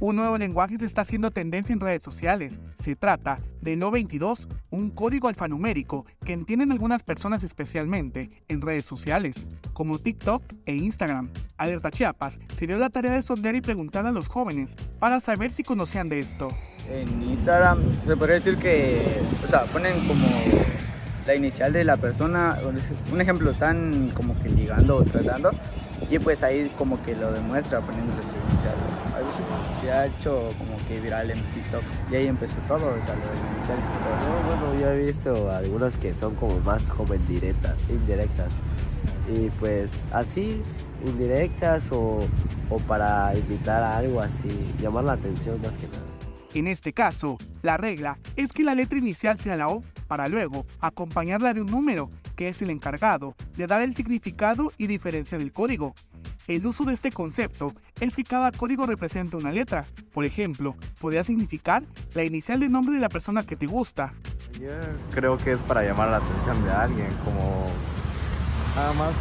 Un nuevo lenguaje se está haciendo tendencia en redes sociales. Se trata de No22, un código alfanumérico que entienden algunas personas especialmente en redes sociales, como TikTok e Instagram. Alerta Chiapas se dio la tarea de sondear y preguntar a los jóvenes para saber si conocían de esto. En Instagram se podría decir que, o sea, ponen como la inicial de la persona, un ejemplo, están como que ligando o tratando y pues ahí como que lo demuestra poniéndole su inicial. Se ha hecho como que viral en TikTok y ahí empezó todo, o sea, lo de iniciales y todo eso. bueno, yo he visto algunas que son como más joven directas, indirectas. Y pues así, indirectas o, o para invitar a algo así, llamar la atención más que nada. En este caso, la regla es que la letra inicial sea la O para luego acompañarla de un número que es el encargado de dar el significado y diferencia del código. El uso de este concepto es que cada código representa una letra. Por ejemplo, podría significar la inicial del nombre de la persona que te gusta. Creo que es para llamar la atención de alguien, como nada más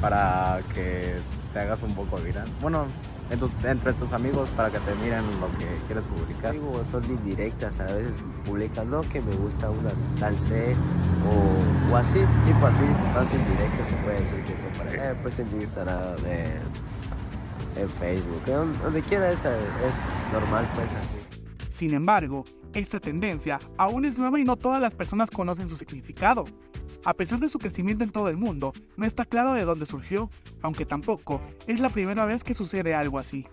para que te hagas un poco viral. Bueno, entre tus amigos para que te miren lo que quieres publicar. Digo, son indirectas, a veces publican, no, que me gusta una tal C o, o así, tipo así, más indirectas se puede decir que son para eh, pues en Instagram, en, en Facebook, donde quiera esa es normal pues así. Sin embargo, esta tendencia aún es nueva y no todas las personas conocen su significado. A pesar de su crecimiento en todo el mundo, no está claro de dónde surgió, aunque tampoco es la primera vez que sucede algo así.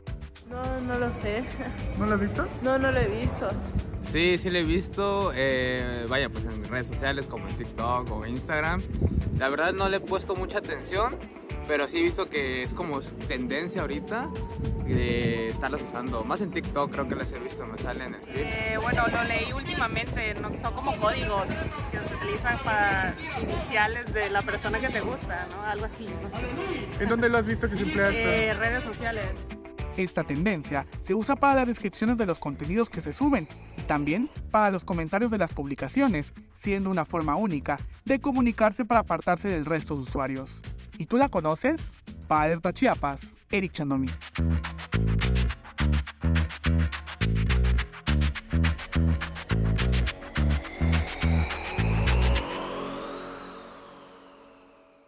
No, no lo sé. ¿No lo has visto? No, no lo he visto. Sí, sí lo he visto. Eh, vaya, pues en redes sociales como en TikTok o Instagram. La verdad no le he puesto mucha atención, pero sí he visto que es como tendencia ahorita de estarlas usando. Más en TikTok creo que las he visto, me salen en el feed. Eh, bueno, lo leí últimamente, ¿no? son como códigos que se utilizan para iniciales de la persona que te gusta, ¿no? Algo así, no sé. ¿En dónde lo has visto que se emplea esto? Eh, redes sociales. Esta tendencia se usa para las descripciones de los contenidos que se suben y también para los comentarios de las publicaciones, siendo una forma única de comunicarse para apartarse del resto de usuarios. ¿Y tú la conoces? Para Alerta Chiapas, Eric Chandomi.